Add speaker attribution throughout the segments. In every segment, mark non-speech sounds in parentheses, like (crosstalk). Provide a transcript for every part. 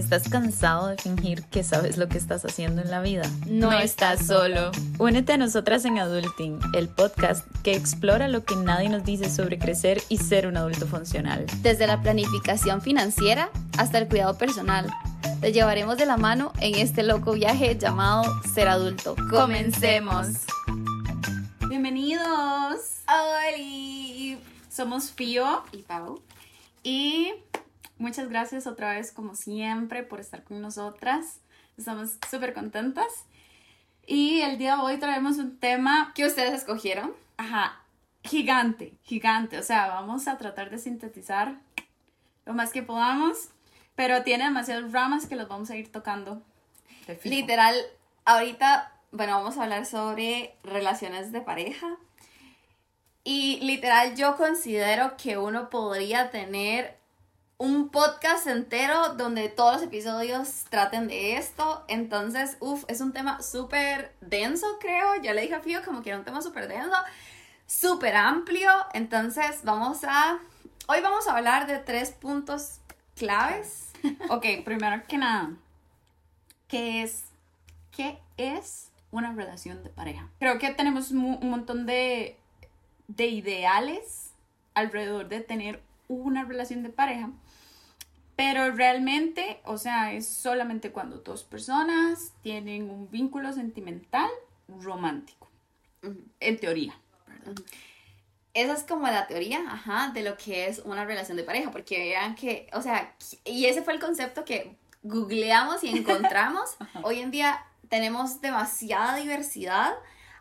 Speaker 1: ¿Estás cansado de fingir que sabes lo que estás haciendo en la vida?
Speaker 2: No estás solo.
Speaker 1: Únete a nosotras en Adulting, el podcast que explora lo que nadie nos dice sobre crecer y ser un adulto funcional.
Speaker 2: Desde la planificación financiera hasta el cuidado personal. Te llevaremos de la mano en este loco viaje llamado ser adulto.
Speaker 1: Comencemos.
Speaker 3: Bienvenidos.
Speaker 2: ¡Hola!
Speaker 3: Somos Fío
Speaker 2: ¿Y Pau?
Speaker 3: y muchas gracias otra vez como siempre por estar con nosotras. Estamos súper contentas. Y el día de hoy traemos un tema,
Speaker 2: ¿Qué ustedes escogieron?
Speaker 3: ajá, gigante, gigante. O sea, vamos a tratar de sintetizar lo más que podamos, pero tiene demasiadas ramas que los vamos a ir tocando.
Speaker 2: Literal, ahorita, bueno, vamos a hablar sobre relaciones de pareja. Y literal, yo considero que uno podría tener un podcast entero donde todos los episodios traten de esto. Entonces, uff, es un tema súper denso, creo. Ya le dije a Fío como que era un tema súper denso, súper amplio. Entonces, vamos a... Hoy vamos a hablar de tres puntos claves. (laughs)
Speaker 3: Ok, primero que nada, ¿qué es, qué es una relación de pareja? Creo que tenemos un montón de, de ideales alrededor de tener una relación de pareja, pero realmente, o sea, es solamente cuando dos personas tienen un vínculo sentimental romántico,
Speaker 2: Ujú.
Speaker 3: en teoría.
Speaker 2: Esa es como la teoría, ajá, de lo que es una relación de pareja, porque vean que, o sea, y ese fue el concepto que googleamos y (laughs) encontramos. Hoy en día tenemos demasiada diversidad,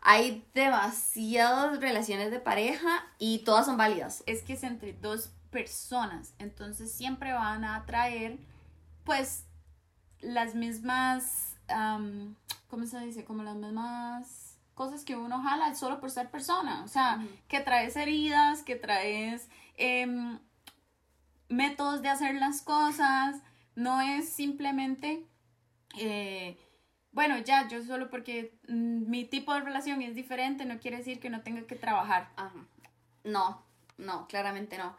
Speaker 2: hay demasiadas relaciones de pareja y todas son válidas.
Speaker 3: es que es entre dos personas, entonces siempre van a atraer, pues, las mismas, ¿cómo se dice? Como las mismas cosas que uno jala solo por ser persona, o sea, que traes heridas, que traes em, métodos de hacer las cosas, no es simplemente... eh, bueno, ya, yo solo porque mm, mi tipo de relación es diferente, no quiere decir que no tenga que trabajar.
Speaker 2: Ajá. No, no, claramente no.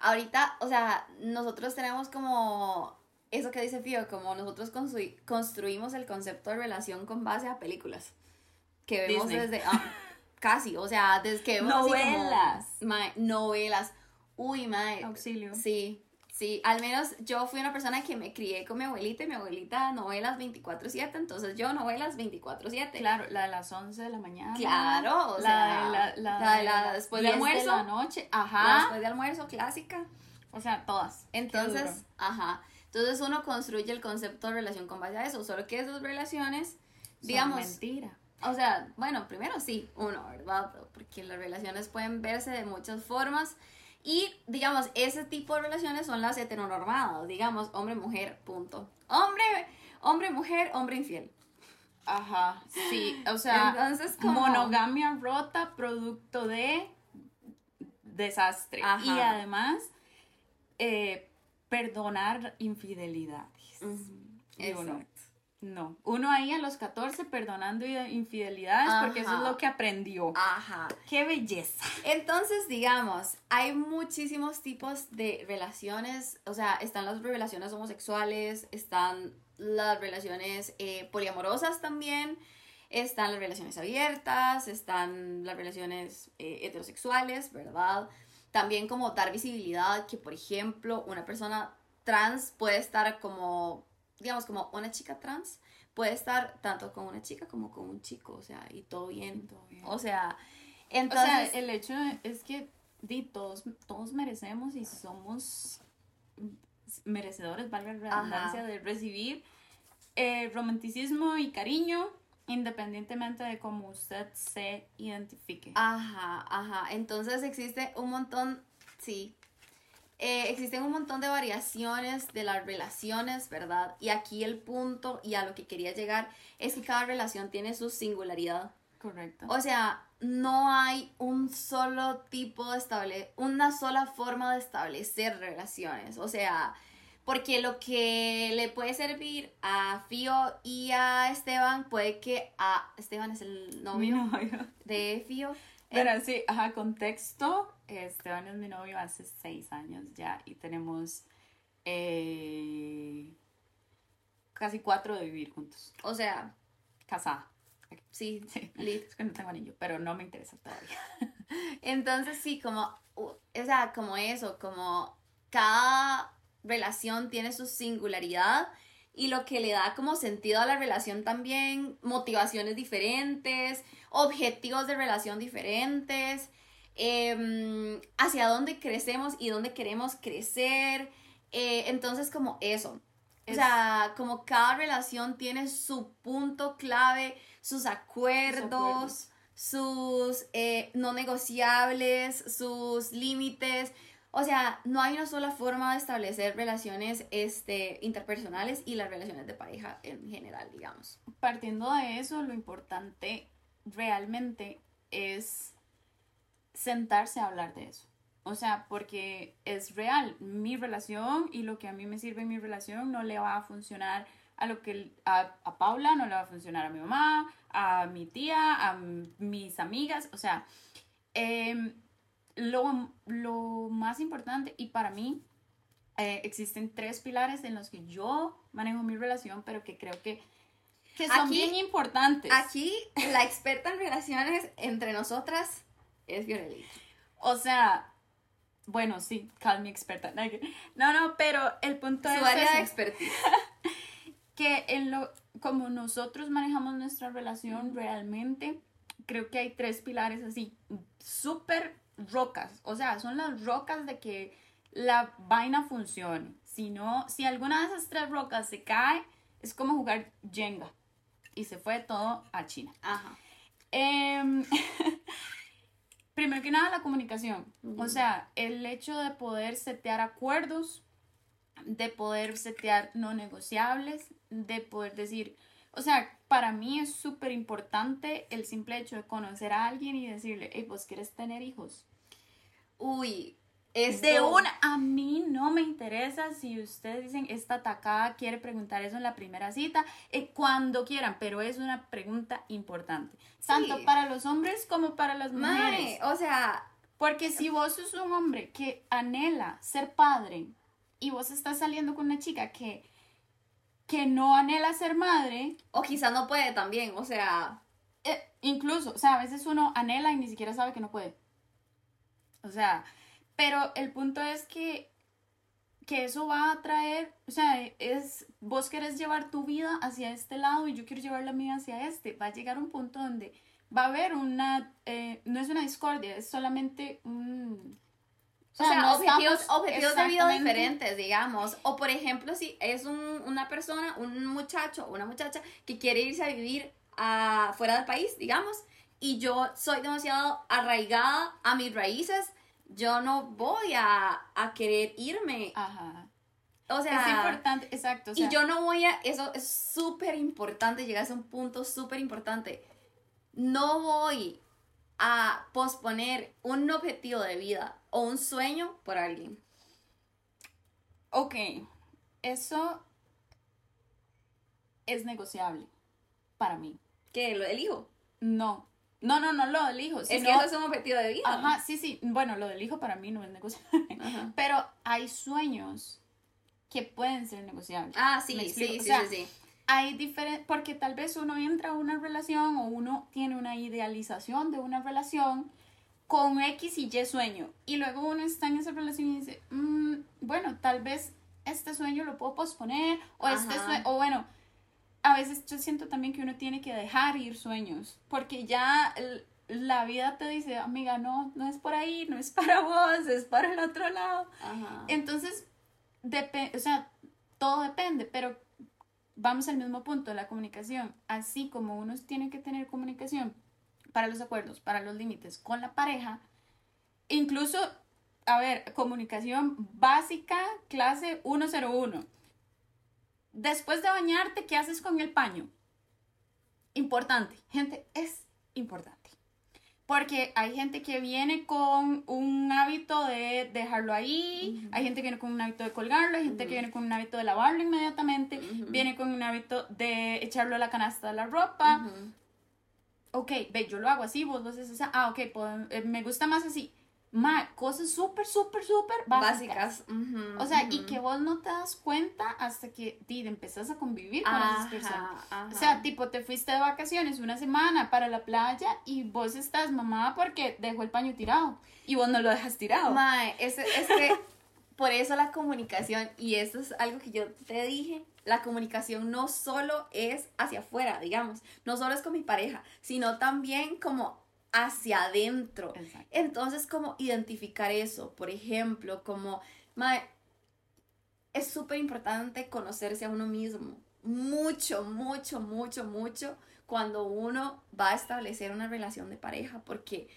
Speaker 2: Ahorita, o sea, nosotros tenemos como eso que dice Fío, como nosotros construi- construimos el concepto de relación con base a películas que vemos
Speaker 3: Disney.
Speaker 2: desde ah, (laughs) casi, o sea, desde que vemos así como-
Speaker 3: Novelas.
Speaker 2: mae, novelas. Uy, mae.
Speaker 3: Auxilio.
Speaker 2: Sí, sí, al menos yo fui una persona que me crié con mi abuelita y mi abuelita novelas 24/7, entonces yo novelas 24/7.
Speaker 3: Claro, la de las 11 de la mañana.
Speaker 2: Claro, o
Speaker 3: la
Speaker 2: sea,
Speaker 3: de la, la,
Speaker 2: la de la después de
Speaker 3: 10
Speaker 2: almuerzo.
Speaker 3: la noche.
Speaker 2: La
Speaker 3: Ajá.
Speaker 2: después de almuerzo clásica.
Speaker 3: O sea, todas.
Speaker 2: Entonces, ajá. Entonces uno construye el concepto de relación con base a eso. Solo que esas relaciones,
Speaker 3: Son
Speaker 2: digamos,
Speaker 3: mentira.
Speaker 2: o sea, bueno, primero sí, uno, ¿verdad? Porque las relaciones pueden verse de muchas formas. Y, digamos, ese tipo de relaciones son las heteronormadas, digamos, hombre-mujer, punto. Hombre, hombre-mujer, hombre infiel.
Speaker 3: Ajá. Sí, o sea,
Speaker 2: Entonces,
Speaker 3: monogamia rota producto de desastre.
Speaker 2: Ajá.
Speaker 3: Y además, eh, perdonar infidelidades. Digo, no. No. Uno ahí a los 14 perdonando infidelidades porque eso es lo que aprendió.
Speaker 2: Ajá.
Speaker 3: ¡Qué belleza!
Speaker 2: Entonces, digamos, hay muchísimos tipos de relaciones, o sea, están las relaciones homosexuales, están las relaciones eh, poliamorosas también, están las relaciones abiertas, están las relaciones eh, heterosexuales, ¿verdad? También como dar visibilidad que, por ejemplo, una persona trans puede estar como, digamos, como una chica trans, puede estar tanto con una chica como con un chico, o sea, y todo bien.
Speaker 3: Todo bien.
Speaker 2: O sea,
Speaker 3: O
Speaker 2: entonces...
Speaker 3: sea, el hecho es que di, todos, todos merecemos y somos merecedores, valga la redundancia,
Speaker 2: Ajá.
Speaker 3: de recibir eh, romanticismo y cariño independientemente de cómo usted se identifique.
Speaker 2: Ajá, ajá. Entonces existe un montón, sí. Eh, existen un montón de variaciones de las relaciones, ¿verdad? Y aquí el punto y a lo que quería llegar es que cada relación tiene su singularidad.
Speaker 3: Correcto.
Speaker 2: O sea, no hay un solo tipo de estable, una sola forma de establecer relaciones. O sea, porque lo que le puede servir a Fío y a Esteban puede que a Esteban es el novio. de Fío.
Speaker 3: Pero sí, ajá, contexto. Esteban es mi novio hace seis años ya y tenemos eh, casi cuatro de vivir juntos.
Speaker 2: O sea,
Speaker 3: Casada.
Speaker 2: sí, (laughs)
Speaker 3: Sí. Es que no tengo anillo, pero no me interesa todavía. (laughs)
Speaker 2: Entonces sí, como, o sea, como eso, como cada relación tiene su singularidad y lo que le da como sentido a la relación también, motivaciones diferentes, objetivos de relación diferentes, em, hacia dónde crecemos y dónde queremos crecer. eh, entonces como eso. O sea, como cada relación tiene su punto clave, sus acuerdos,
Speaker 3: acuerdos.
Speaker 2: sus eh, no negociables, sus límites. O sea, no hay una sola forma de establecer relaciones este, interpersonales y las relaciones de pareja en general, digamos.
Speaker 3: Partiendo de eso, lo importante realmente es sentarse a hablar de eso. O sea, porque es real, mi relación y lo que a mí me sirve en mi relación no le va a funcionar a lo que a, a Paula, no le va a funcionar a mi mamá, a mi tía, a mis amigas. O sea, em, lo, lo más importante y para mí eh, existen tres pilares en los que yo manejo mi relación, pero que creo que, que son
Speaker 2: Aquí-
Speaker 3: bien importantes.
Speaker 2: Aquí, la experta en relaciones entre nosotras es Fiorelita.
Speaker 3: O sea, bueno, sí, call me experta. No, no, pero el punto
Speaker 2: Su
Speaker 3: es
Speaker 2: área de
Speaker 3: ese,
Speaker 2: expertise. (laughs)
Speaker 3: que en lo, como nosotros manejamos nuestra relación realmente, creo que hay tres pilares así, súper rocas. O sea, son las rocas de que la vaina funcione. Si no, si alguna de esas tres rocas se cae, es como jugar Jenga. Y se fue todo a China.
Speaker 2: Ajá.
Speaker 3: Em, (laughs) primero que nada, la comunicación. O sea, el hecho de poder setear acuerdos, de poder setear no negociables, de poder decir, o sea, para mí es súper importante el simple hecho de conocer a alguien y decirle, hey, vos quieres tener hijos.
Speaker 2: Uy, es
Speaker 3: De una, a mí no me interesa si ustedes dicen esta atacada quiere preguntar eso en la primera cita, eh, cuando quieran, pero es una pregunta importante, tanto para los hombres como para las mujeres.
Speaker 2: O sea,
Speaker 3: Porque si vos sos un hombre que anhela ser padre y vos estás saliendo con una chica que, que no anhela ser madre,
Speaker 2: o quizá no puede también, o sea,
Speaker 3: eh, incluso, o sea, a veces uno anhela y ni siquiera sabe que no puede. O sea, pero el punto es que, que eso va a traer, o sea, es, vos querés llevar tu vida hacia este lado y yo quiero llevar la mía hacia este. Va a llegar un punto donde va a haber una, eh, no es una discordia, es solamente un...
Speaker 2: o sea,
Speaker 3: no
Speaker 2: objetivos,
Speaker 3: estamos
Speaker 2: objetivos de vida diferentes, digamos. O por ejemplo, si es un- una persona, un muchacho o una muchacha que quiere irse a vivir a, fuera del país, digamos, y yo soy demasiado arraigada a mis raíces, yo no voy a, a querer irme.
Speaker 3: Ajá.
Speaker 2: O sea,
Speaker 3: es importante, exacto. o sea,
Speaker 2: y yo no voy a, eso es súper importante, llegas a un punto súper importante. No voy a posponer un objetivo de vida o un sueño por alguien.
Speaker 3: Ok, eso es negociable para mí.
Speaker 2: ¿Qué? ¿Lo del hijo?
Speaker 3: No, no, no, no lo del hijo.
Speaker 2: es
Speaker 3: sino-
Speaker 2: que eso es un objetivo de vida.
Speaker 3: Ajá, sí, sí. Bueno, lo del hijo para mí no es negociable.
Speaker 2: Ajá.
Speaker 3: Pero hay sueños que pueden ser negociables.
Speaker 2: Ah, sí,
Speaker 3: ¿Me
Speaker 2: sí, sí,
Speaker 3: O sea,
Speaker 2: sí, sí.
Speaker 3: Hay diferentes, porque tal vez uno entra a una relación o uno tiene una idealización de una relación con X y Y sueño. Y luego uno está en esa relación y dice, "Mm, bueno, tal vez este sueño lo puedo posponer o este
Speaker 2: Ajá.
Speaker 3: sueño, o bueno, a veces yo siento también que uno tiene que dejar ir sueños, porque ya la vida te dice, amiga, no, no es por ahí, no es para (laughs) vos, es para el otro lado.
Speaker 2: Ajá.
Speaker 3: Entonces, o sea, todo depende, pero vamos al mismo punto, la comunicación. Así como uno tiene que tener comunicación para los acuerdos, para los límites con la pareja, incluso, a ver, comunicación básica, clase 101. Después de bañarte, ¿qué haces con el paño? Importante, gente, es importante. Porque hay gente que viene con un hábito de dejarlo ahí, hay gente que viene con un hábito de colgarlo, hay gente que viene con un hábito de lavarlo inmediatamente, viene con un hábito de echarlo a la canasta de la ropa. Ok, ve, yo lo hago así, vos lo haces así. Ah, ok, eh, me gusta más así. Ma, cosas súper, súper, súper básicas.
Speaker 2: Básicas. ujú,
Speaker 3: O sea, y
Speaker 2: ujú.
Speaker 3: que vos no te das cuenta hasta que di, empezás a convivir con esas
Speaker 2: Ajá,
Speaker 3: personas.
Speaker 2: ajá.
Speaker 3: O sea, tipo, te fuiste de vacaciones una semana para la playa y vos estás mamada porque dejó el paño tirado y vos no lo dejas tirado.
Speaker 2: Mae, es, es que por eso la comunicación, y esto es algo que yo te dije, la comunicación no solo es hacia afuera, digamos, no solo es con mi pareja, sino también como hacia adentro.
Speaker 3: Exacto.
Speaker 2: Entonces, como identificar eso, por ejemplo, como, mae, es súper importante conocerse a uno mismo, mucho, mucho, mucho, mucho, cuando uno va a establecer una relación de pareja, porque,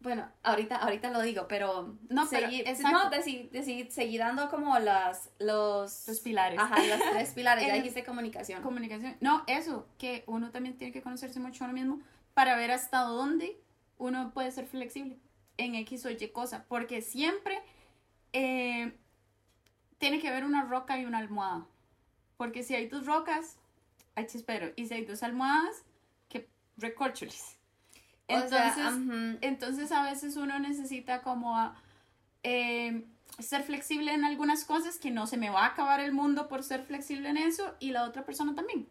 Speaker 2: bueno, ahorita, ahorita lo digo, pero
Speaker 3: No,
Speaker 2: seguir, no, deci- deci- seguir dando como las, los,
Speaker 3: Los pilares.
Speaker 2: ajá, los tres pilares, ya (laughs) dijiste comunicación.
Speaker 3: Comunicación. No, eso, que uno también tiene que conocerse mucho a uno mismo para ver hasta dónde uno puede ser flexible en X o Y cosa. Porque siempre eh, tiene que haber una roca y una almohada. Porque si hay dos rocas, hay chispero. Y si hay dos almohadas, que
Speaker 2: sea,
Speaker 3: Entonces, entonces a veces uno necesita como eh, ser flexible en algunas cosas que no se me va a acabar el mundo por ser flexible en eso y la otra persona también.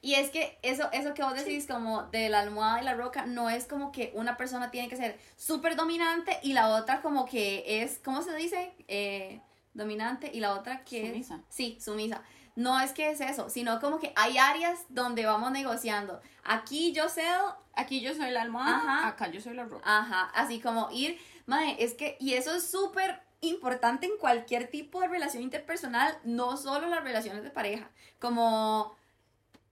Speaker 2: Y es que eso, eso que vos decís como de la almohada y la roca, no es como que una persona tiene que ser súper dominante y la otra como que es, ¿cómo se dice? Eh, dominante y la otra que... es-
Speaker 3: Sumisa.
Speaker 2: Sí, sumisa. No es que es eso, sino como que hay áreas donde vamos negociando. Aquí yo cedo,
Speaker 3: Aquí yo soy la almohada,
Speaker 2: Ajá.
Speaker 3: acá yo soy la roca.
Speaker 2: ajá, así como ir, madre, es que, y eso es súper importante en cualquier tipo de relación interpersonal, no solo las relaciones de pareja, como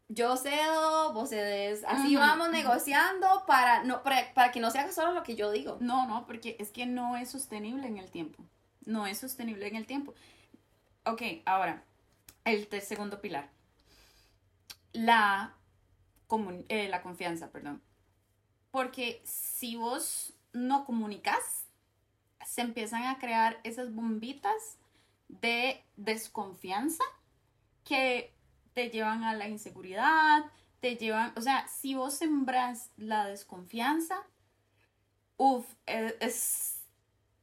Speaker 2: yo cedo, vos cedes, así vamos negociando para, no, para, para que no se haga solo lo que yo digo.
Speaker 3: No, no, porque es que no es sostenible en el tiempo. No es sostenible en el tiempo. Ok, ahora, el segundo pilar. La, eh, la confianza, perdón. Porque si vos no comunicas, se empiezan a crear esas bombitas de desconfianza que te llevan a la inseguridad, te llevan, o sea, si vos sembras la desconfianza, uff, es,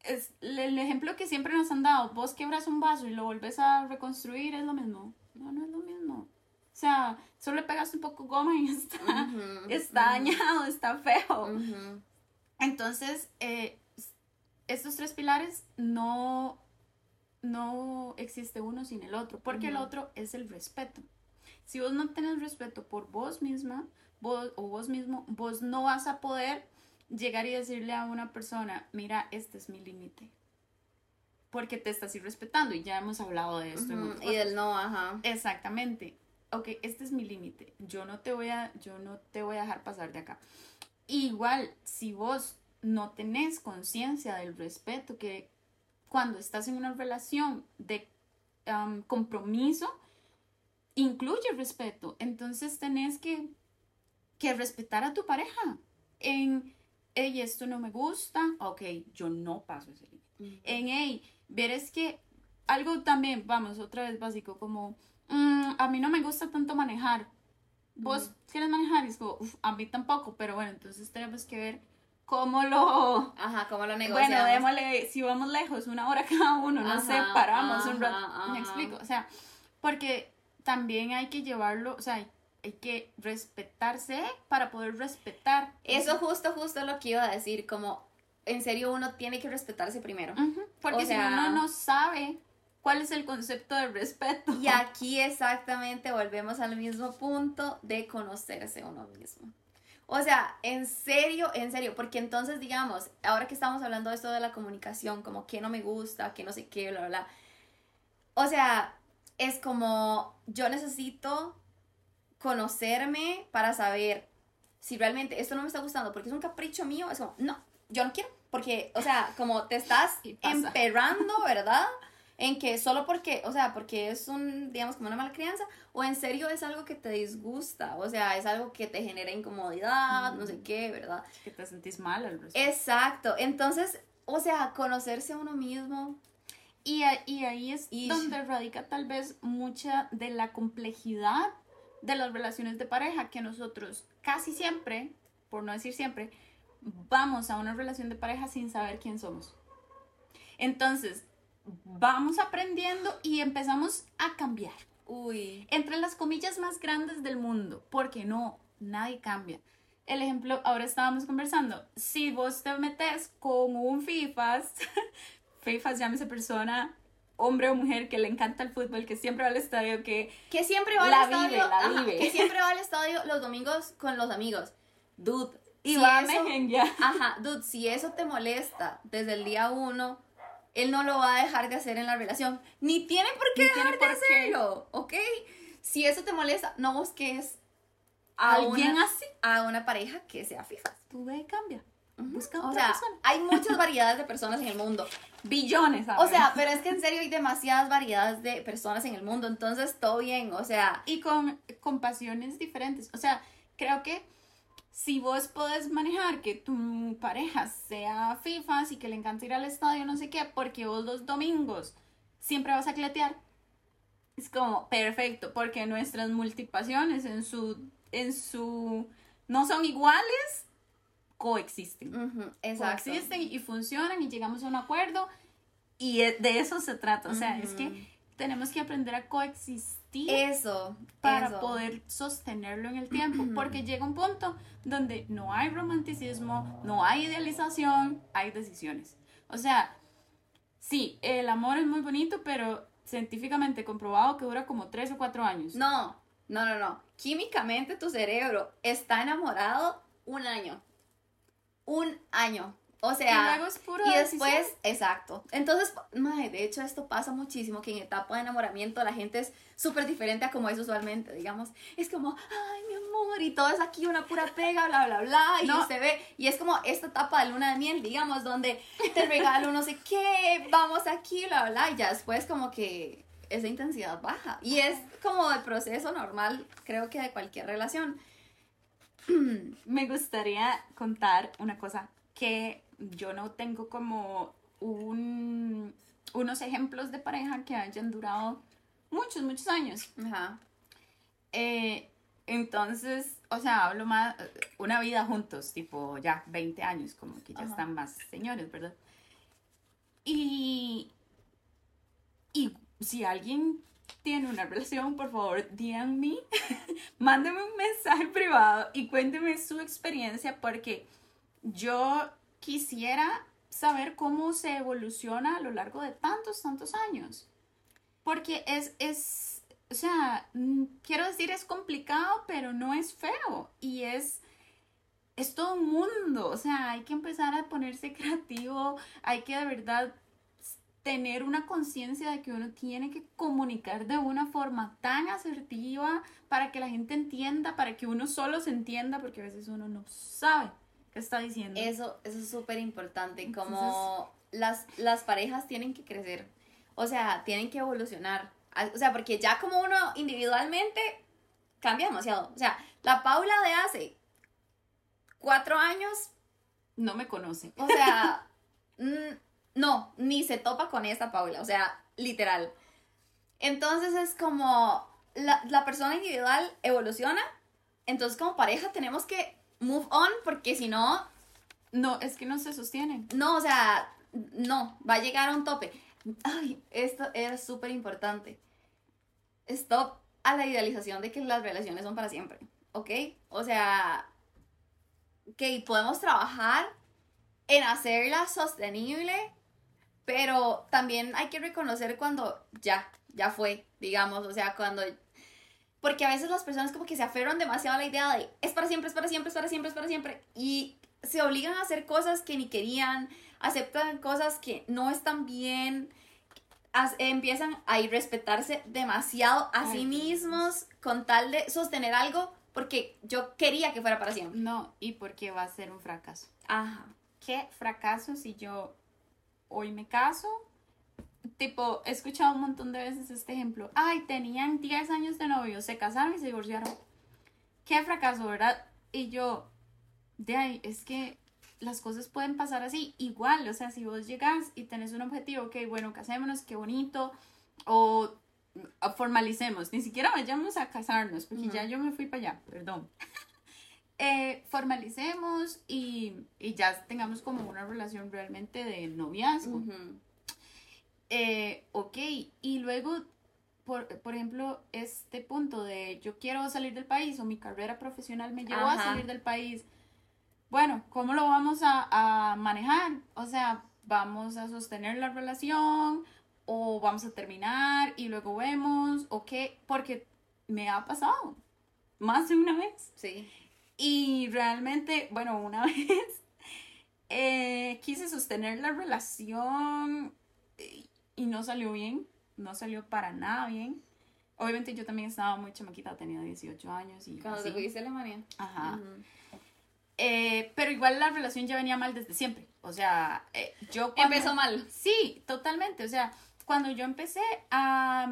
Speaker 3: es el ejemplo que siempre nos han dado, vos quebras un vaso y lo volvés a reconstruir, es lo mismo. No, no es lo mismo. O sea, solo le pegas un poco goma y está, dañado, está feo. Entonces, eh, estos tres pilares no, no existe uno sin el otro, porque el otro es el respeto. Si vos no tenés respeto por vos misma vos, o vos mismo, vos no vas a poder llegar y decirle a una persona, mira, este es mi límite. Porque te estás irrespetando y ya hemos hablado de esto.
Speaker 2: Ujú,
Speaker 3: otros
Speaker 2: Y del no, ajá.
Speaker 3: Exactamente. Ok, este es mi límite. Yo no te voy a, yo no te voy a dejar pasar de acá. Igual, si vos no tenés conciencia del respeto, que cuando estás en una relación de um, compromiso, incluye respeto. Entonces tenés que, que respetar a tu pareja. En, hey, esto no me gusta, ok, yo no paso ese límite en hey, ver es que algo también, vamos, otra vez básico, como mm, a mí no me gusta tanto manejar. ¿Vos quieres manejar? Y es como, "Uf, a mí tampoco, pero bueno, entonces tenemos que ver cómo lo...
Speaker 2: Ajá, como lo negociamos.
Speaker 3: Bueno, démosle, si vamos lejos, una hora cada uno, no sé, paramos un
Speaker 2: ajá,
Speaker 3: rato. Me
Speaker 2: ajá.
Speaker 3: explico, o sea, porque también hay que llevarlo, o sea, hay, hay que respetarse para poder respetar.
Speaker 2: Eso justo, justo lo que iba a decir, como en serio uno tiene que respetarse primero.
Speaker 3: Porque
Speaker 2: O
Speaker 3: si uno no sabe cuál es el concepto de respeto.
Speaker 2: Y aquí exactamente volvemos al mismo punto de conocerse uno mismo. O sea, en serio, en serio, porque entonces digamos, ahora que estamos hablando de esto de la comunicación, como que no me gusta, que no sé qué, bla, bla, bla. O sea, es como yo necesito conocerme para saber si realmente esto no me está gustando, porque es un capricho mío, es como, no, yo no quiero, porque, o sea, como te estás (laughs) emperrando, ¿verdad? En que solo porque, o sea, porque es un, digamos, como una mala crianza, o en serio es algo que te disgusta, o sea, es algo que te genera incomodidad, no sé qué, ¿verdad?
Speaker 3: que te sentís mal al respecto.
Speaker 2: Exacto, entonces, o sea, conocerse a uno mismo,
Speaker 3: Y, ahí es
Speaker 2: Y-
Speaker 3: donde radica tal vez mucha de la complejidad de las relaciones de pareja que nosotros casi siempre, por no decir siempre, vamos a una relación de pareja sin saber quién somos. Entonces, vamos aprendiendo y empezamos a cambiar.
Speaker 2: Uy.
Speaker 3: Entre las comillas más grandes del mundo, porque no, nadie cambia. El ejemplo, ahora estábamos conversando, si vos te metes con un FIFAs, (laughs) FIFAs llámese persona, hombre o mujer que le encanta el fútbol, que siempre va al estadio, que
Speaker 2: Que siempre va
Speaker 3: La
Speaker 2: al estadio.
Speaker 3: vive, la
Speaker 2: ajá,
Speaker 3: vive.
Speaker 2: que siempre va al (laughs) estadio los domingos con los amigos. Dude.
Speaker 3: y
Speaker 2: si
Speaker 3: va a
Speaker 2: eso-
Speaker 3: mejenguear. (laughs)
Speaker 2: Ajá, dude, si eso te molesta desde el día uno, él no lo va a dejar de hacer en la relación. Ni tiene por qué
Speaker 3: Ni
Speaker 2: dejar de
Speaker 3: por qué.
Speaker 2: hacerlo, ¿ok? Si eso te molesta, no busques a
Speaker 3: Alguien
Speaker 2: una,
Speaker 3: así.
Speaker 2: a una pareja que sea FIFA.
Speaker 3: Tú ve y cambia. Busca
Speaker 2: O sea,
Speaker 3: persona.
Speaker 2: hay muchas variedades de personas en el mundo.
Speaker 3: Billones,
Speaker 2: O sea, pero es que en serio hay demasiadas variedades de personas en el mundo, entonces todo bien, o sea,
Speaker 3: y con, con pasiones diferentes. O sea, creo que si vos podés manejar que tu pareja sea FIFA y que le encanta ir al estadio, no sé qué, porque vos los domingos siempre vas a cletear, es como perfecto, porque nuestras multipasiones en su, en su, no son iguales, coexisten.
Speaker 2: ujú, exacto.
Speaker 3: Coexisten y funcionan y llegamos a un acuerdo y e- de eso se trata. O sea, es que tenemos que aprender a coexistir
Speaker 2: Eso,
Speaker 3: para
Speaker 2: eso.
Speaker 3: poder sostenerlo en el tiempo, (clears throat) porque llega un punto donde no hay romanticismo, no hay idealización, hay decisiones. O sea, sí, el amor es muy bonito, pero científicamente comprobado que dura como tres o cuatro años.
Speaker 2: No, no, no, no. Químicamente tu cerebro está enamorado un año. Un año. O sea,
Speaker 3: Y luego es pura
Speaker 2: y después,
Speaker 3: decisión.
Speaker 2: exacto. Entonces, mae, de hecho esto pasa muchísimo, que en etapa de enamoramiento la gente es súper diferente a como es usualmente, digamos. Es como, ay, mi amor, y todo es aquí una pura pega, bla, bla, bla, y
Speaker 3: No.
Speaker 2: usted ve, y es como esta etapa de luna de miel, digamos, donde te regalo no sé qué, vamos aquí, bla, bla, y ya después como que esa intensidad baja. Y es como el proceso normal, creo que de cualquier relación. (clears throat)
Speaker 3: Me gustaría contar una cosa que yo no tengo como un, unos ejemplos de pareja que hayan durado muchos, muchos años.
Speaker 2: Ajá.
Speaker 3: Eh, entonces, o sea, hablo más, eh, una vida juntos, tipo ya 20 años, como que ya
Speaker 2: Ajá.
Speaker 3: están más señores, ¿verdad? Y, y si alguien tiene una relación, por favor, díganme, (laughs) mándeme un mensaje privado y cuénteme su experiencia porque yo quisiera saber cómo se evoluciona a lo largo de tantos, tantos años. Porque es, es, o sea, mm, quiero decir, es complicado, pero no es feo. Y es, es todo un mundo. O sea, hay que empezar a ponerse (laughs) creativo, hay que de verdad tener una conciencia de que uno tiene que comunicar de una forma tan asertiva para que la gente entienda, para que uno solo se entienda, porque a veces uno no sabe qué está diciendo.
Speaker 2: Eso, eso es súper importante, como las, las parejas tienen que crecer, o sea, tienen que evolucionar, o sea, porque ya como uno individualmente cambia demasiado, o sea, la Paula de hace cuatro años,
Speaker 3: No me conoce.
Speaker 2: o sea, (laughs) mm, no, ni se topa con esta Paula, o sea, literal. Entonces es como la, la persona individual evoluciona, entonces como pareja tenemos que move on, porque si no,
Speaker 3: No, es que no se sostienen.
Speaker 2: no, o sea, no, va a llegar a un tope. Ay, esto era súper importante. Stop a la idealización de que las relaciones son para siempre, ¿ok? O sea, que podemos trabajar en hacerla sostenible, pero también hay que reconocer cuando ya, ya fue, digamos, o sea, cuando... Porque a veces las personas como que se aferran demasiado a la idea de es para siempre, es para siempre, es para siempre, es para siempre, y se obligan a hacer cosas que ni querían, aceptan cosas que no están bien, as- empiezan a irrespetarse demasiado a sí mismos con tal de sostener algo porque yo quería que fuera para siempre.
Speaker 3: No, y porque va a ser un fracaso.
Speaker 2: Ajá.
Speaker 3: ¿Qué fracaso si yo hoy me caso? Tipo, he escuchado un montón de veces este ejemplo. Ay, tenían 10 años de novio, se casaron y se divorciaron. Qué fracaso, ¿verdad? Y yo, de ahí, es que las cosas pueden pasar así. Igual, o sea, si vos llegas y tenés un objetivo, ok, bueno, casémonos, qué bonito, o formalicemos, ni siquiera vayamos a casarnos, porque ya yo me fui para allá, perdón. Eh, formalicemos y, y ya tengamos como una relación realmente de noviazgo. Eh, ok, y luego, por, por ejemplo, este punto de yo quiero salir del país o mi carrera profesional me llevó a salir del país. Bueno, ¿cómo lo vamos a, a manejar? O sea, ¿vamos a sostener la relación o vamos a terminar y luego vemos o qué? Porque me ha pasado más de una vez.
Speaker 2: Sí.
Speaker 3: Y realmente, bueno, una (laughs) vez eh, quise sostener la relación y no salió bien, no salió para nada bien. Obviamente yo también estaba muy chamaquita, tenía 18 años y
Speaker 2: Cuando
Speaker 3: así.
Speaker 2: te fuiste a Alemania.
Speaker 3: Ajá. Eh, pero igual la relación ya venía mal desde siempre. O sea, eh, yo cuando...
Speaker 2: Empezó mal.
Speaker 3: Sí, totalmente. O sea, cuando yo empecé a,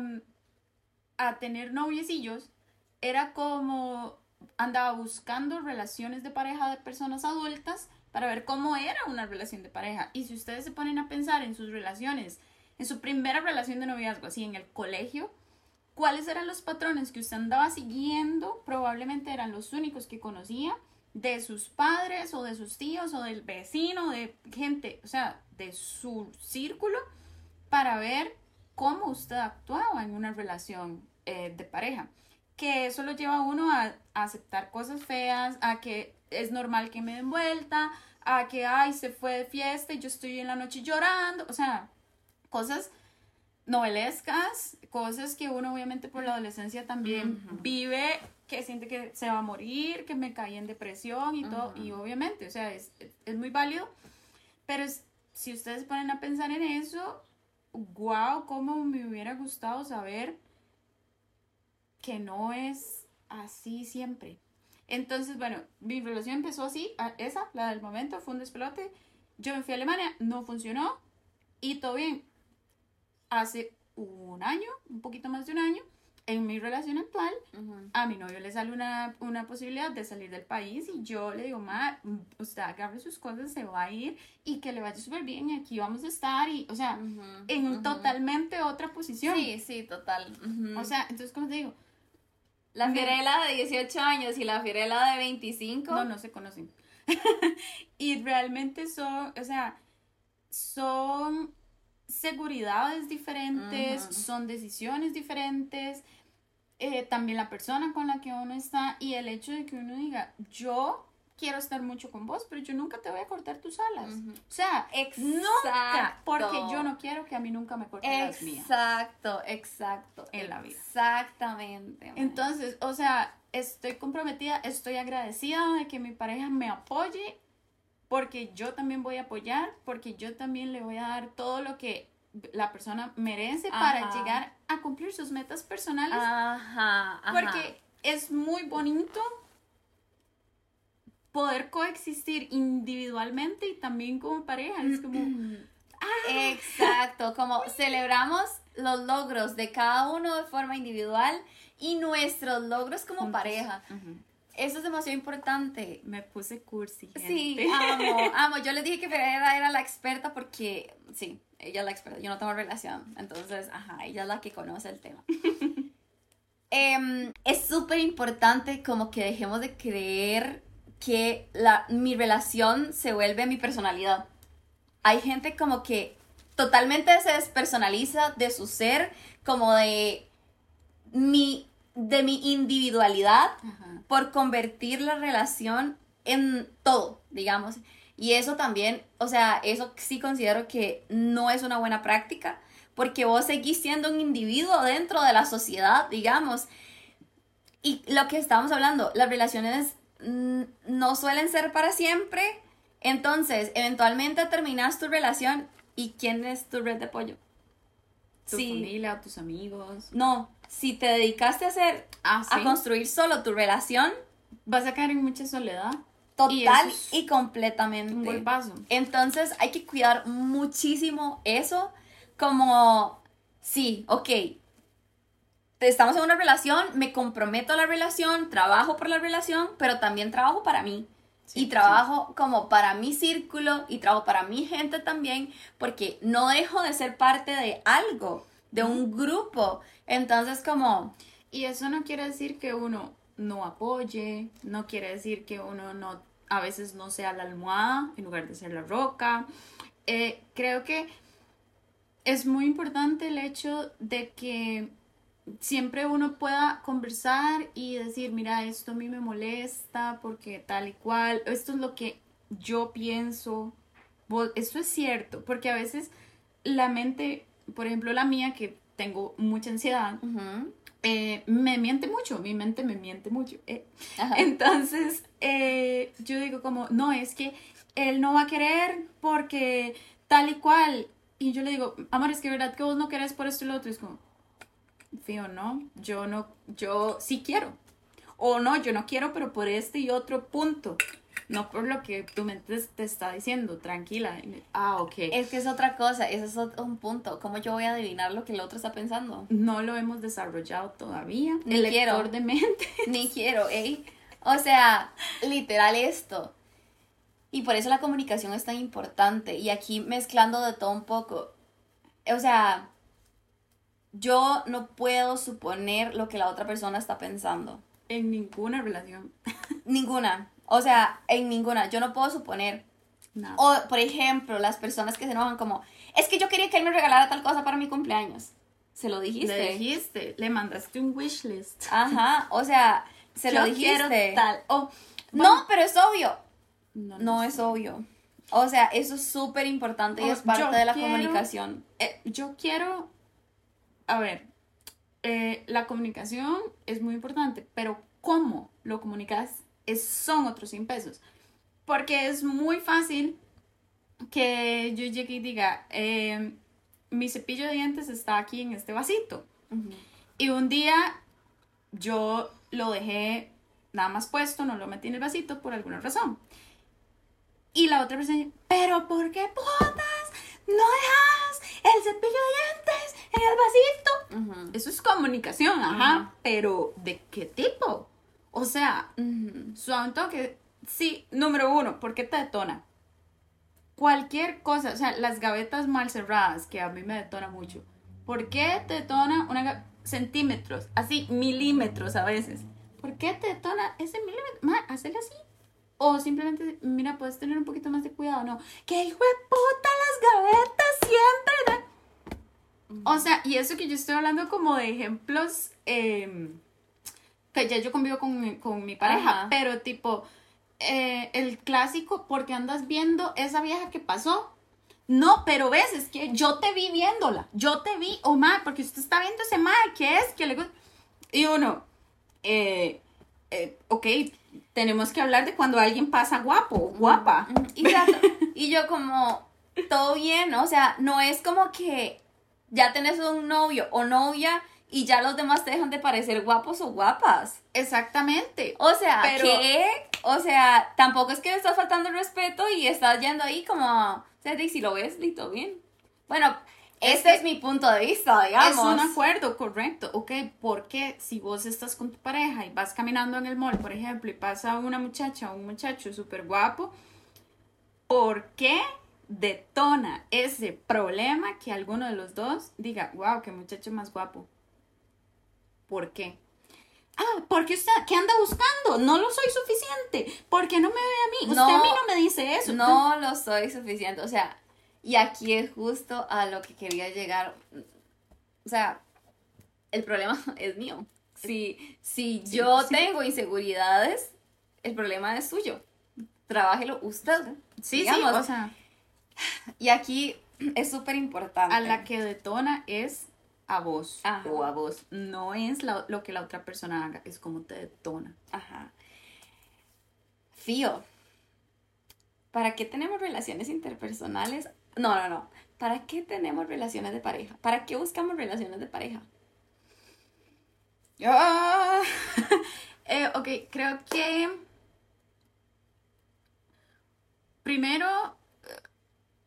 Speaker 3: a tener noviecillos, era como andaba buscando relaciones de pareja de personas adultas para ver cómo era una relación de pareja. Y si ustedes se ponen a pensar en sus relaciones, en su primera relación de noviazgo, así en el colegio, ¿cuáles eran los patrones que usted andaba siguiendo? Probablemente eran los únicos que conocía de sus padres o de sus tíos o del vecino, de gente, o sea, de su círculo, para ver cómo usted actuaba en una relación eh, de pareja. Que eso lo lleva a uno a, a aceptar cosas feas, a que es normal que me den vuelta, a que, ay, se fue de fiesta y yo estoy en la noche llorando, o sea, cosas novelescas, cosas que uno obviamente por la adolescencia también
Speaker 2: Ujú.
Speaker 3: vive, que siente que se va a morir, que me caí en depresión y todo,
Speaker 2: Ujú.
Speaker 3: y obviamente, o sea, es, es muy válido, pero es- si ustedes ponen a pensar en eso, wow, cómo me hubiera gustado saber que no es así siempre. Entonces, bueno, mi relación empezó así, esa, la del momento, fue un despelote. Yo me fui a Alemania, no funcionó y todo bien. Hace un año, un poquito más de un año, en mi relación actual,
Speaker 2: Ujú.
Speaker 3: a mi novio le sale una, una posibilidad de salir del país y yo le digo, ma, usted agarre sus cosas, se va a ir y que le vaya súper bien y aquí vamos a estar y, o sea,
Speaker 2: Ujú.
Speaker 3: en
Speaker 2: Ujú.
Speaker 3: totalmente otra posición.
Speaker 2: Sí, sí, total.
Speaker 3: O sea, entonces, como te digo,
Speaker 2: la Fiorella de 18 años y la Fiorella de 25.
Speaker 3: no, no se conocen. (laughs) y realmente son, o sea, son seguridades diferentes, son decisiones diferentes, eh, también la persona con la que uno está y el hecho de que uno diga, yo quiero estar mucho con vos, pero yo nunca te voy a cortar tus alas.
Speaker 2: Ujú.
Speaker 3: O sea, nunca,
Speaker 2: Exacto.
Speaker 3: porque yo no quiero que a mí nunca me corten las mías.
Speaker 2: Exacto, exacto.
Speaker 3: En la vida.
Speaker 2: Exactamente. man.
Speaker 3: Entonces, o sea, estoy comprometida, estoy agradecida de que mi pareja me apoye, porque yo también voy a apoyar, porque yo también le voy a dar todo lo que la persona merece para
Speaker 2: Ajá.
Speaker 3: llegar a cumplir sus metas personales,
Speaker 2: Ajá, ajá.
Speaker 3: porque es muy bonito poder coexistir individualmente y también como pareja. Es como,
Speaker 2: Exacto, como celebramos los logros de cada uno de forma individual y nuestros logros como
Speaker 3: Juntos.
Speaker 2: pareja.
Speaker 3: Ujú.
Speaker 2: Eso es demasiado importante.
Speaker 3: me puse cursi.
Speaker 2: Sí,
Speaker 3: gente. (laughs)
Speaker 2: amo, amo. Yo les dije que Ferreira era la experta porque, sí, ella es la experta. Yo no tengo relación, entonces, ajá, ella es la que conoce el tema. (laughs) Em, es súper importante como que dejemos de creer que la, mi relación se vuelve mi personalidad. Hay gente como que totalmente se despersonaliza de su ser, como de mi, de mi individualidad
Speaker 3: Ajá.
Speaker 2: por convertir la relación en todo, digamos. Y eso también, o sea, eso sí considero que no es una buena práctica, porque vos seguís siendo un individuo dentro de la sociedad, digamos. Y lo que estábamos hablando, las relaciones no suelen ser para siempre, entonces eventualmente terminas tu relación y ¿quién es tu red de apoyo?
Speaker 3: Tu
Speaker 2: Sí.
Speaker 3: familia, tus amigos.
Speaker 2: No, si te dedicaste a hacer,
Speaker 3: Ah,
Speaker 2: a construir solo tu relación,
Speaker 3: Vas a caer en mucha soledad.
Speaker 2: total
Speaker 3: Y
Speaker 2: y, completamente.
Speaker 3: Un golpazo.
Speaker 2: Entonces hay que cuidar muchísimo eso, como, sí, ok, estamos en una relación, me comprometo a la relación, trabajo por la relación, pero también trabajo para mí.
Speaker 3: Sí,
Speaker 2: y trabajo como para mi círculo y trabajo para mi gente también, porque no dejo de ser parte de algo, de un grupo. Entonces como,
Speaker 3: Y eso no quiere decir que uno no apoye, no quiere decir que uno no, a veces no sea la almohada en lugar de ser la roca. Eh, creo que es muy importante el hecho de que siempre uno pueda conversar y decir, mira, esto a mí me molesta porque tal y cual, esto es lo que yo pienso, esto es cierto, porque a veces la mente, por ejemplo la mía, que tengo mucha ansiedad, eh, me miente mucho, mi mente me miente mucho. Eh. Entonces, eh, yo digo como, no, es que él no va a querer porque tal y cual. Y yo le digo, amor, es que verdad que vos no querés por esto y lo otro. es como, fío, no, yo no, yo sí quiero. O no, yo no quiero, pero por este y otro punto. No por lo que tu mente te está diciendo, tranquila. Ah, ok.
Speaker 2: Es que es otra cosa, ese es un punto. ¿Cómo yo voy a adivinar lo que el otro está pensando?
Speaker 3: No lo hemos desarrollado todavía.
Speaker 2: Ni el quiero. de mente. Ni quiero, ¿eh? O sea, literal esto. Y por eso la comunicación es tan importante. Y aquí mezclando de todo un poco. O sea, yo no puedo suponer lo que la otra persona está pensando.
Speaker 3: En ninguna relación. (laughs)
Speaker 2: ninguna. O sea, en ninguna. Yo no puedo suponer. O, por ejemplo, las personas que se enojan como, es que yo quería que él me regalara tal cosa para mi cumpleaños. Se lo dijiste.
Speaker 3: Le dijiste, le mandaste un wish list.
Speaker 2: Ajá, o sea, se lo dijiste. tal. no, pero es obvio. No, es obvio. O sea, eso es súper importante y es parte de la comunicación.
Speaker 3: Eh, yo quiero, a ver, eh, la comunicación es muy importante, pero ¿cómo lo comunicas? son otros 100 pesos. Porque es muy fácil que yo llegue y diga, em, mi cepillo de dientes está aquí en este vasito. Y un día yo lo dejé nada más puesto, no lo metí en el vasito por alguna razón. Y la otra persona, pero ¿por qué putas no dejas el cepillo de dientes en el vasito? Eso es comunicación, ajá, pero ¿de qué tipo? O sea, suave toque. Sí, número uno, ¿por qué te detona? Cualquier cosa, o sea, las gavetas mal cerradas, que a mí me detona mucho. ¿Por qué te detona una centímetros, así milímetros a veces? ¿Por qué te detona ese milímetro? Ma, así. O simplemente, mira, puedes tener un poquito más de cuidado, ¿no? ¡Qué hijo de puta las gavetas siempre! O sea, y eso que yo estoy hablando como de ejemplos eh, que ya yo convivo con, mi pareja, pero tipo, eh, el clásico, porque andas viendo esa vieja que pasó. No, pero ves, es que yo te vi viéndola, yo te vi, o oh, ma, porque usted está viendo ese ma, ¿qué es? que le Y uno, eh, eh, ok, tenemos que hablar de cuando alguien pasa guapo, guapa.
Speaker 2: Y, (laughs) y yo como, todo bien, o sea, no es como que ya tenés un novio o novia y ya los demás te dejan de parecer guapos o guapas.
Speaker 3: Exactamente.
Speaker 2: O sea, ¿qué? O sea, tampoco es que le estás faltando el respeto y estás yendo ahí como, o sea, si lo ves, listo, bien. Bueno, este es mi punto de vista, digamos. Es
Speaker 3: un acuerdo, correcto. Ok, porque si vos estás con tu pareja y vas caminando en el mall, por ejemplo, y pasa una muchacha o un muchacho súper guapo, ¿por qué detona ese problema que alguno de los dos diga, wow, qué muchacho más guapo? ¿Por qué? Ah, porque usted, ¿qué anda buscando? No lo soy suficiente. ¿Por qué no me ve a mí? usted a mí no me dice eso.
Speaker 2: No lo soy suficiente. O sea, y aquí es justo a lo que quería llegar. O sea, el problema (laughs) es mío. Si, si yo tengo inseguridades, el problema es suyo. Trabájelo usted.
Speaker 3: Sí, sí, o sea.
Speaker 2: Y aquí es súper importante.
Speaker 3: A la que detona es a vos o a vos. No es lo que la otra persona haga, es como te detona.
Speaker 2: Ajá. Fío. ¿Para qué tenemos relaciones interpersonales? No, no, no. ¿Para qué tenemos relaciones de pareja? ¿Para qué buscamos relaciones de pareja?
Speaker 3: Ah. (laughs) Eh, ok, creo que primero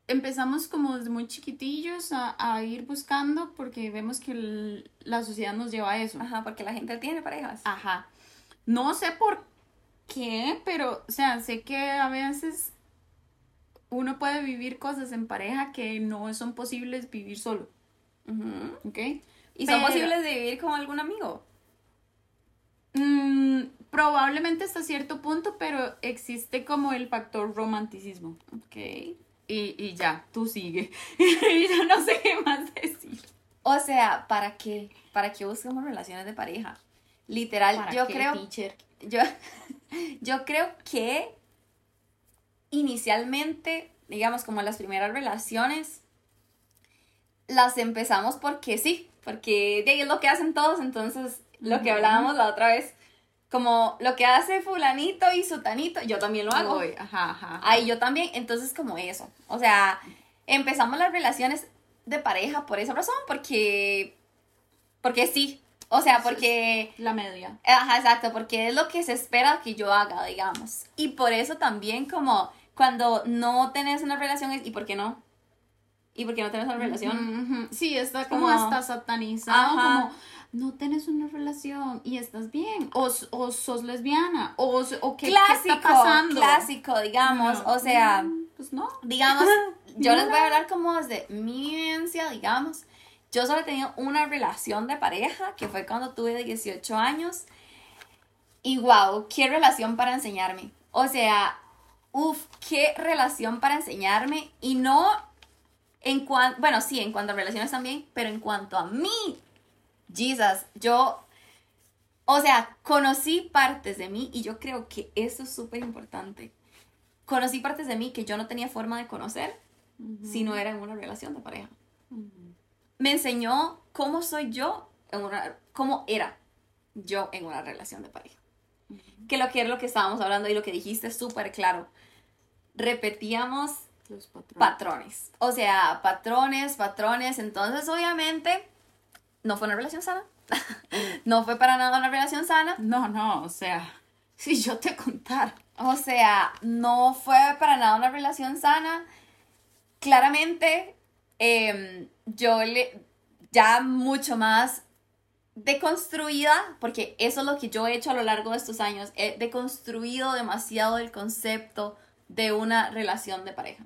Speaker 3: empezamos como desde muy chiquitillos a, ir buscando porque vemos que la sociedad nos lleva a eso.
Speaker 2: Ajá, porque la gente tiene parejas.
Speaker 3: Ajá. No sé por qué, pero, o sea, sé que a veces uno puede vivir cosas en pareja que no son posibles vivir solo. ¿Ok?
Speaker 2: ¿Y son posibles de vivir con algún amigo?
Speaker 3: Mm, probablemente hasta cierto punto, pero existe como el factor romanticismo.
Speaker 2: Ok.
Speaker 3: Y, y ya, tú sigue. y (laughs) yo no sé qué más decir.
Speaker 2: O sea, ¿para qué? ¿Para qué buscamos relaciones de pareja? Literal,
Speaker 3: ¿Para
Speaker 2: yo
Speaker 3: qué,
Speaker 2: creo,
Speaker 3: teacher?
Speaker 2: yo, (laughs) yo creo que inicialmente, digamos, como las primeras relaciones, las empezamos porque sí, porque de ahí es lo que hacen todos, entonces lo que hablábamos la otra vez, como lo que hace fulanito y sutanito, yo también lo hago.
Speaker 3: Uy, ajá, ajá.
Speaker 2: Ay, yo también, entonces como eso. O sea, empezamos las relaciones de pareja por esa razón, porque, porque sí. O sea, porque,
Speaker 3: La media.
Speaker 2: ajá, exacto, porque es lo que se espera que yo haga, digamos. Y por eso también como cuando no tenés una relación es, ¿y por qué no? ¿Y por qué no tenés una relación?
Speaker 3: Ujú, ujú. Sí, está como
Speaker 2: Como-
Speaker 3: hasta satanizado,
Speaker 2: Ajá.
Speaker 3: como no tienes una relación y estás bien, o, o sos lesbiana, o, o qué, qué
Speaker 2: clásico,
Speaker 3: está pasando.
Speaker 2: clásico, digamos.
Speaker 3: No.
Speaker 2: O sea,
Speaker 3: Mm, pues no.
Speaker 2: digamos, (laughs) yo
Speaker 3: No,
Speaker 2: les voy a hablar como desde mi vivencia, digamos. Yo solo he tenido una relación de pareja, que fue cuando tuve 18 años. Y wow, qué relación para enseñarme. O sea, uff, qué relación para enseñarme. Y no en cuanto, bueno, sí, en cuanto a relaciones también, pero en cuanto a mí, Jesus, yo, o sea, conocí partes de mí y yo creo que eso es súper importante. Conocí partes de mí que yo no tenía forma de conocer si no era en una relación de pareja. Me enseñó cómo soy yo, en una, cómo era yo en una relación de pareja. Que lo que es lo que estábamos hablando y lo que dijiste es súper claro. Repetíamos
Speaker 3: Los patrones.
Speaker 2: patrones. O sea, patrones, patrones. Entonces, obviamente, no fue una relación sana. (laughs) no fue para nada una relación sana.
Speaker 3: No, no, o sea, si yo te contara.
Speaker 2: O sea, no fue para nada una relación sana. Claramente, em, yo le, ya mucho más deconstruida, porque eso es lo que yo he hecho a lo largo de estos años, he deconstruido demasiado el concepto de una relación de pareja.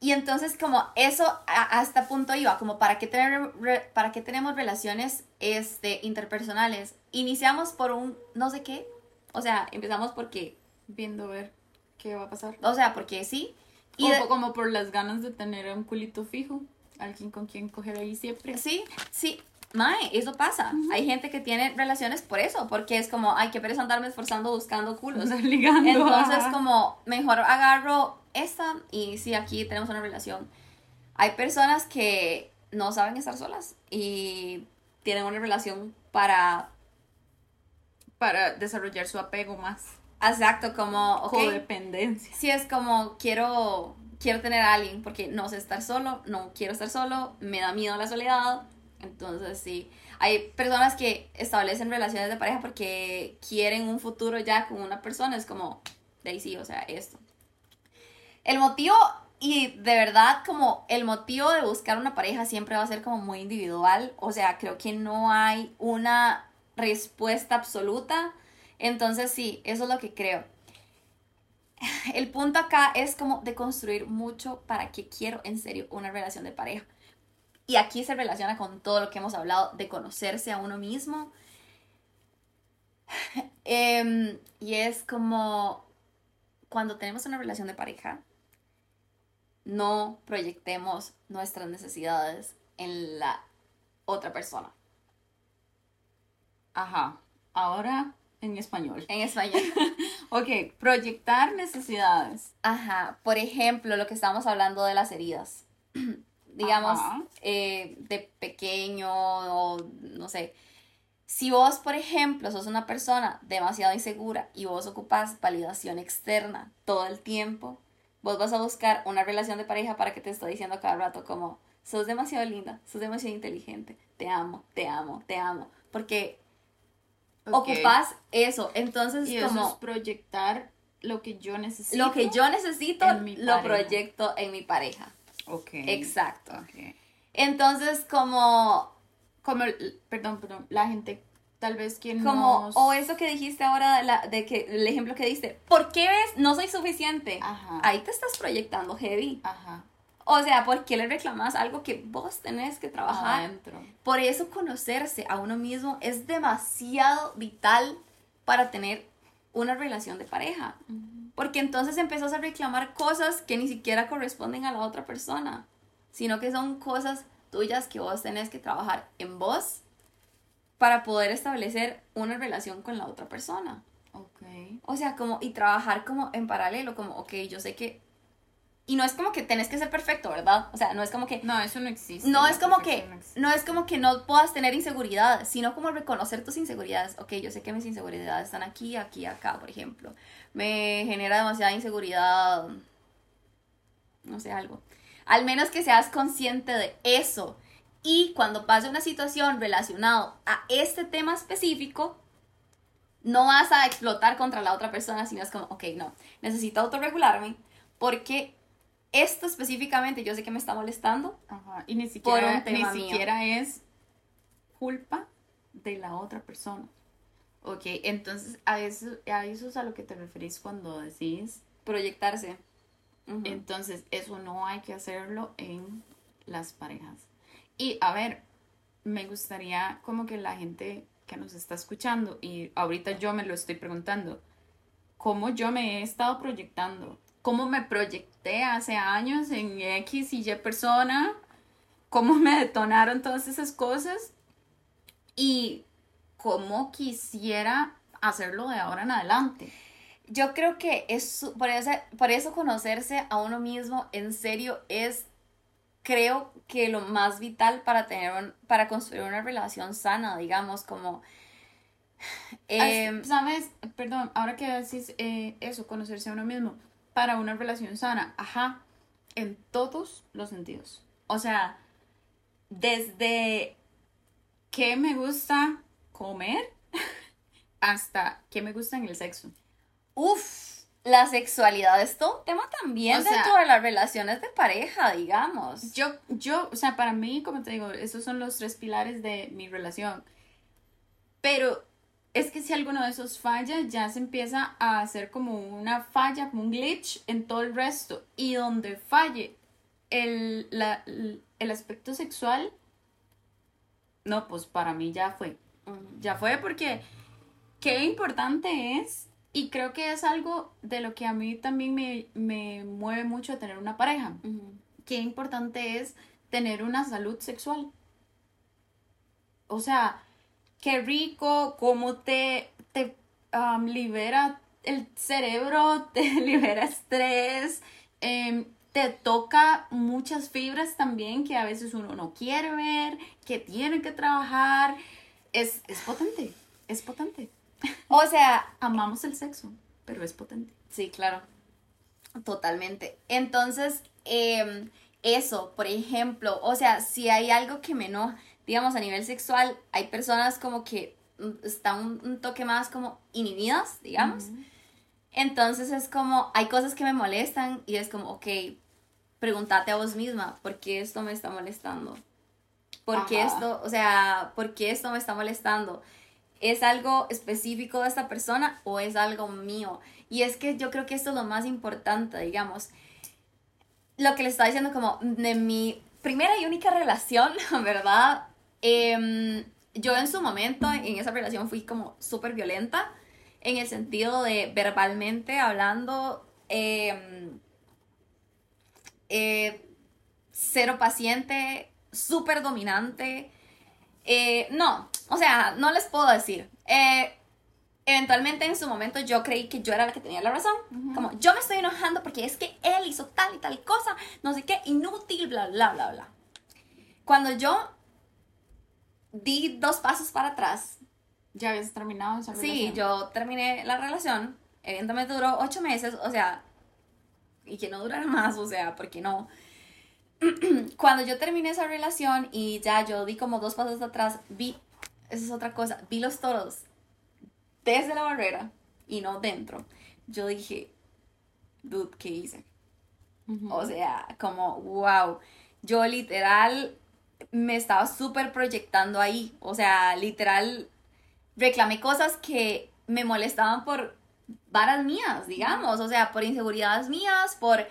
Speaker 2: Y entonces como eso hasta punto iba, como para qué, tener, para qué tenemos relaciones este, interpersonales. Iniciamos por un no sé qué, o sea, empezamos porque,
Speaker 3: Viendo ver qué va a pasar.
Speaker 2: o sea, porque sí. Y de-
Speaker 3: como por las ganas de tener un culito fijo. Alguien con quien coger ahí siempre.
Speaker 2: Sí, sí. Mae, eso pasa. Hay gente que tiene relaciones por eso, porque es como, ay, qué pereza andarme esforzando buscando culos.
Speaker 3: Ligando.
Speaker 2: Entonces,
Speaker 3: ajá.
Speaker 2: como, mejor agarro esta y sí, aquí tenemos una relación. Hay personas que no saben estar solas y tienen una relación para,
Speaker 3: Para desarrollar su apego más.
Speaker 2: exacto, como, ok,
Speaker 3: Codependencia.
Speaker 2: sí es como, quiero, quiero tener a alguien porque no sé estar solo, no quiero estar solo, me da miedo la soledad. Entonces, sí, hay personas que establecen relaciones de pareja porque quieren un futuro ya con una persona, es como, de ahí sí, o sea, esto. El motivo, y de verdad, como el motivo de buscar una pareja siempre va a ser como muy individual, o sea, creo que no hay una respuesta absoluta, entonces sí, eso es lo que creo. (laughs) El punto acá es como de construir mucho para que quiero en serio una relación de pareja. Y aquí se relaciona con todo lo que hemos hablado de conocerse a uno mismo. (laughs) Em, y es como cuando tenemos una relación de pareja, no proyectemos nuestras necesidades en la otra persona.
Speaker 3: Ajá. Ahora en español.
Speaker 2: En español. (laughs)
Speaker 3: Ok, proyectar necesidades.
Speaker 2: Ajá, por ejemplo, lo que estamos hablando de las heridas. (clears throat) Digamos, eh, de pequeño o no sé. Si vos, por ejemplo, sos una persona demasiado insegura y vos ocupas validación externa todo el tiempo, vos vas a buscar una relación de pareja para que te esté diciendo cada rato como, sos demasiado linda, sos demasiado inteligente, te amo, te amo, te amo. Porque
Speaker 3: Ok.
Speaker 2: ocupas eso. Entonces,
Speaker 3: Y eso
Speaker 2: como...
Speaker 3: es proyectar lo que yo necesito.
Speaker 2: Lo que yo necesito lo proyecto en mi pareja.
Speaker 3: Ok.
Speaker 2: Exacto.
Speaker 3: Ok.
Speaker 2: Entonces, como,
Speaker 3: Como, perdón, perdón, la gente tal vez quien
Speaker 2: como,
Speaker 3: nos-
Speaker 2: o eso que dijiste ahora, de, la, de que el ejemplo que diste, ¿por qué ves? No soy suficiente.
Speaker 3: Ajá.
Speaker 2: Ahí te estás proyectando heavy.
Speaker 3: Ajá.
Speaker 2: O sea, ¿por qué le reclamas algo que vos tenés que trabajar?
Speaker 3: Adentro.
Speaker 2: Por eso conocerse a uno mismo es demasiado vital para tener una relación de pareja. Porque entonces empezás a reclamar cosas que ni siquiera corresponden a la otra persona, sino que son cosas tuyas que vos tenés que trabajar en vos para poder establecer una relación con la otra persona.
Speaker 3: Ok.
Speaker 2: O sea, como, y trabajar como en paralelo, como, ok, yo sé que... Y no es como que tenés que ser perfecto, ¿verdad? O sea, no es como que...
Speaker 3: No, eso no existe.
Speaker 2: No es como que,
Speaker 3: no
Speaker 2: es como que no puedas tener inseguridad, sino como reconocer tus inseguridades. Ok, yo sé que mis inseguridades están aquí, aquí, acá, por ejemplo. Me genera demasiada inseguridad, no sé, algo. Al menos que seas consciente de eso. Y cuando pase una situación relacionada a este tema específico, no vas a explotar contra la otra persona, sino es como, ok, no, necesito autorregularme porque esto específicamente yo sé que me está molestando
Speaker 3: Ajá, Y ni siquiera, ni
Speaker 2: mío.
Speaker 3: siquiera es culpa de la otra persona. Ok, entonces a eso, a eso es a lo que te referís cuando decís.
Speaker 2: proyectarse.
Speaker 3: Entonces, eso no hay que hacerlo en las parejas. Y a ver, me gustaría como que la gente que nos está escuchando, y ahorita yo me lo estoy preguntando, ¿cómo yo me he estado proyectando? ¿Cómo me proyecté hace años en X y Y persona? ¿Cómo me detonaron todas esas cosas? Y cómo quisiera hacerlo de ahora en adelante.
Speaker 2: Yo creo que es por eso, por eso conocerse a uno mismo en serio es creo que lo más vital para tener un- para construir una relación sana, digamos, como em,
Speaker 3: ¿Sabes? Perdón, ahora que decís eh, eso, conocerse a uno mismo, para una relación sana, ajá, en todos los sentidos. O sea, desde qué me gusta comer (laughs) hasta qué me gusta en el sexo.
Speaker 2: Uf, la sexualidad es todo un tema también
Speaker 3: O sea-
Speaker 2: dentro de las relaciones de pareja, digamos.
Speaker 3: Yo, yo, o sea, para mí, como te digo, esos son los tres pilares de mi relación. Pero es que si alguno de esos falla, ya se empieza a hacer como una falla, como un glitch en todo el resto. Y donde falle el, la- el aspecto sexual, no, pues para mí ya fue. Ya fue porque qué importante es, y creo que es algo de lo que a mí también me, me mueve mucho a tener una pareja qué importante es tener una salud sexual. O sea, qué rico, cómo te, te um, libera el cerebro, (laughs) te libera estrés, em, te toca muchas fibras también que a veces uno no quiere ver, que tiene que trabajar. Es, es potente, es potente.
Speaker 2: O sea,
Speaker 3: Amamos el sexo, pero es potente.
Speaker 2: Sí, claro. Totalmente. Entonces, em, eso, por ejemplo, o sea, si hay algo que me enoja, digamos, a nivel sexual, hay personas como que mm, están un, un toque más como inhibidas, digamos. Entonces es como, hay cosas que me molestan y es como, ok, pregúntate a vos misma, ¿por qué esto me está molestando? ¿Por qué
Speaker 3: Ajá.
Speaker 2: esto, o sea, por qué esto me está molestando? ¿Es algo específico de esta persona o es algo mío? Y es que yo creo que esto es lo más importante, digamos. Lo que le estaba diciendo como de mi primera y única relación, (laughs) ¿verdad? Em, yo en su momento, en esa relación, fui como súper violenta en el sentido de verbalmente hablando, em, eh, cero paciente, súper dominante. Eh, no, o sea, no les puedo decir. Eh, eventualmente en su momento yo creí que yo era la que tenía la razón. Como yo me estoy enojando porque es que él hizo tal y tal cosa, no sé qué, inútil, bla, bla, bla, bla. Cuando yo di dos pasos para atrás,
Speaker 3: ¿Ya habías terminado esa
Speaker 2: sí,
Speaker 3: relación?
Speaker 2: yo terminé la relación, evidentemente duró ocho meses, o sea, y que no durara más, o sea, porque no. (clears throat) Cuando yo terminé esa relación y ya yo di como dos pasos atrás, vi, esa es otra cosa, vi los toros desde la barrera y no dentro. Yo dije, dude, ¿qué hice? O sea, como, wow. Yo literal me estaba súper proyectando ahí. O sea, literal reclamé cosas que me molestaban por varas mías, digamos. O sea, por inseguridades mías, por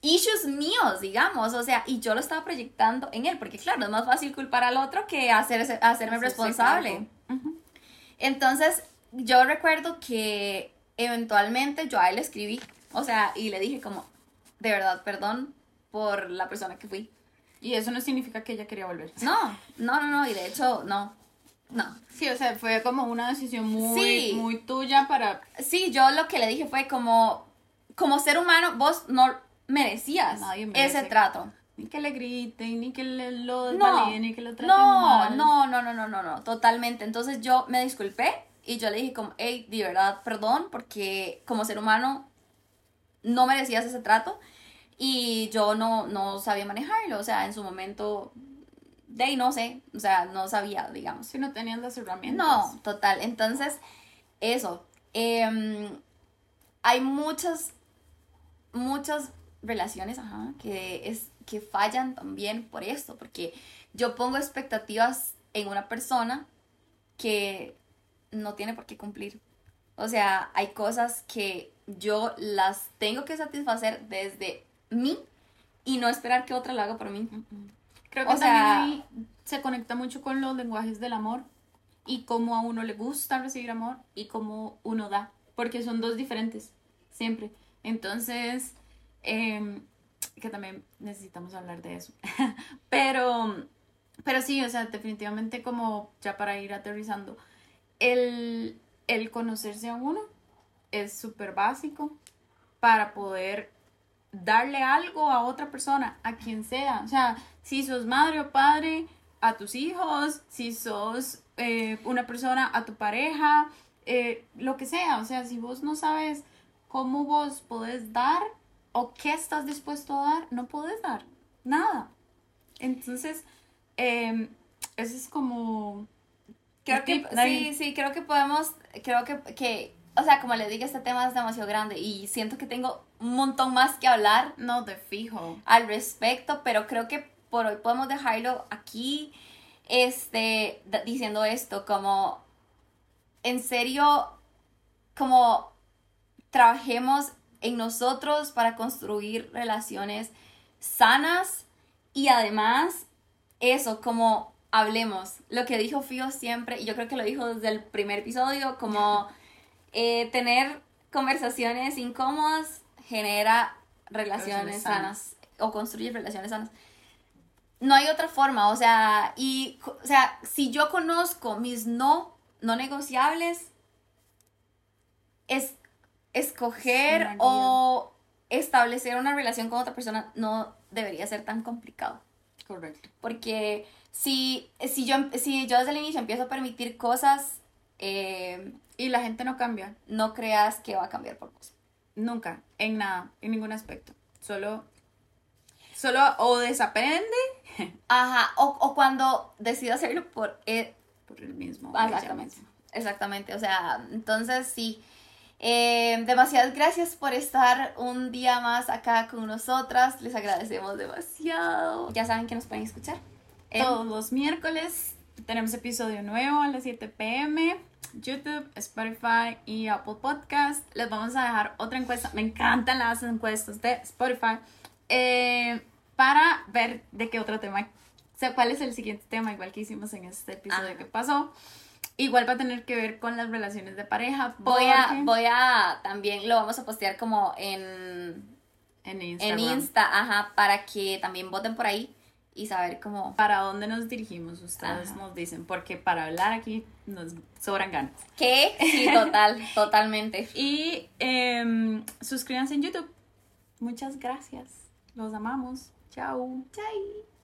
Speaker 2: issues míos, digamos. O sea, y yo lo estaba proyectando en él. Porque claro, es más fácil culpar al otro que hacerse, hacerme
Speaker 3: Hacerse
Speaker 2: responsable. Entonces, yo recuerdo que eventualmente yo a él le escribí, o sea, y le dije como, de verdad, perdón por la persona que fui.
Speaker 3: Y eso no significa que ella quería volver.
Speaker 2: No, no, no, no, y de hecho, no, no.
Speaker 3: Sí, o sea, fue como una decisión muy,
Speaker 2: Sí.
Speaker 3: muy tuya para...
Speaker 2: Sí, yo lo que le dije fue como, como ser humano, vos no merecías
Speaker 3: Nadie merece.
Speaker 2: ese trato.
Speaker 3: Ni que le griten, ni que le, lo
Speaker 2: No,
Speaker 3: desvaliden, ni que lo traten
Speaker 2: no,
Speaker 3: mal.
Speaker 2: no, no, no, no, no, no, totalmente. Entonces yo me disculpé y yo le dije como, hey, de verdad, perdón, porque como ser humano no merecías ese trato y yo no, no sabía manejarlo, o sea, en su momento, de ahí no sé, o sea, no sabía, digamos.
Speaker 3: Si no tenían las herramientas.
Speaker 2: No, total. Entonces, eso. em, hay muchas, muchas relaciones ajá, que, es, que fallan también por esto, porque yo pongo expectativas en una persona que no tiene por qué cumplir. O sea, hay cosas que yo las tengo que satisfacer desde mí y no esperar que otra lo haga por mí.
Speaker 3: Creo que
Speaker 2: O sea-
Speaker 3: también ahí se conecta mucho con los lenguajes del amor y cómo a uno le gusta recibir amor y cómo uno da, porque son dos diferentes, siempre. Entonces, em, que también necesitamos hablar de eso. (laughs) pero, pero sí, o sea, definitivamente como ya para ir aterrizando, el, el conocerse a uno es súper básico para poder darle algo a otra persona, a quien sea. O sea, si sos madre o padre, a tus hijos, si sos eh, una persona, a tu pareja, eh, lo que sea. O sea, si vos no sabes cómo vos podés dar o qué estás dispuesto a dar, no podés dar nada. Entonces, eh, ese es como...
Speaker 2: Creo que sí, sí, creo que podemos, creo que, que, o sea, como les digo, este tema es demasiado grande y siento que tengo un montón más que hablar
Speaker 3: No, de fijo.
Speaker 2: al respecto, pero creo que por hoy podemos dejarlo aquí, este, diciendo esto, como, en serio, como trabajemos en nosotros para construir relaciones sanas y además eso, como hablemos, lo que dijo Fío siempre, y yo creo que lo dijo desde el primer episodio, como eh, tener conversaciones incómodas genera relaciones
Speaker 3: Relaciones sanas.
Speaker 2: sanas o construye relaciones sanas. No hay otra forma, o sea, y, o sea, si yo conozco mis no, no negociables, es escoger o establecer una relación con otra persona no debería ser tan complicado.
Speaker 3: Correcto.
Speaker 2: Porque si, si, yo, si yo desde el inicio empiezo a permitir cosas, eh,
Speaker 3: Y la gente no cambia.
Speaker 2: no creas que va a cambiar por vos.
Speaker 3: Nunca, en nada, en ningún aspecto. Solo, solo o desaprende (laughs)
Speaker 2: Ajá, o, o cuando decido hacerlo por... eh,
Speaker 3: por el mismo.
Speaker 2: exactamente, exactamente, o sea, entonces sí. Eh, demasiadas gracias por estar un día más acá con nosotras, les agradecemos demasiado. Ya saben que nos pueden escuchar.
Speaker 3: Todos los miércoles tenemos episodio nuevo a las 7 pm. YouTube, Spotify y Apple Podcast. Les vamos a dejar otra encuesta. Me encantan las encuestas de Spotify. eh, para ver de qué otro tema, o sea, cuál es el siguiente tema, igual que hicimos en este episodio
Speaker 2: Ajá.
Speaker 3: que pasó. Igual va a tener que ver con las relaciones de pareja.
Speaker 2: Voy a, voy a, también lo vamos a postear como en,
Speaker 3: en Instagram.
Speaker 2: en Insta, ajá, para que también voten por ahí y saber cómo...
Speaker 3: ¿Para dónde nos dirigimos? Ustedes
Speaker 2: Ajá.
Speaker 3: nos dicen, porque para hablar aquí nos sobran ganas.
Speaker 2: ¿Qué? Sí, (laughs) total, totalmente.
Speaker 3: Y em, suscríbanse en YouTube. Muchas gracias. Los amamos. Chao.
Speaker 2: Chai.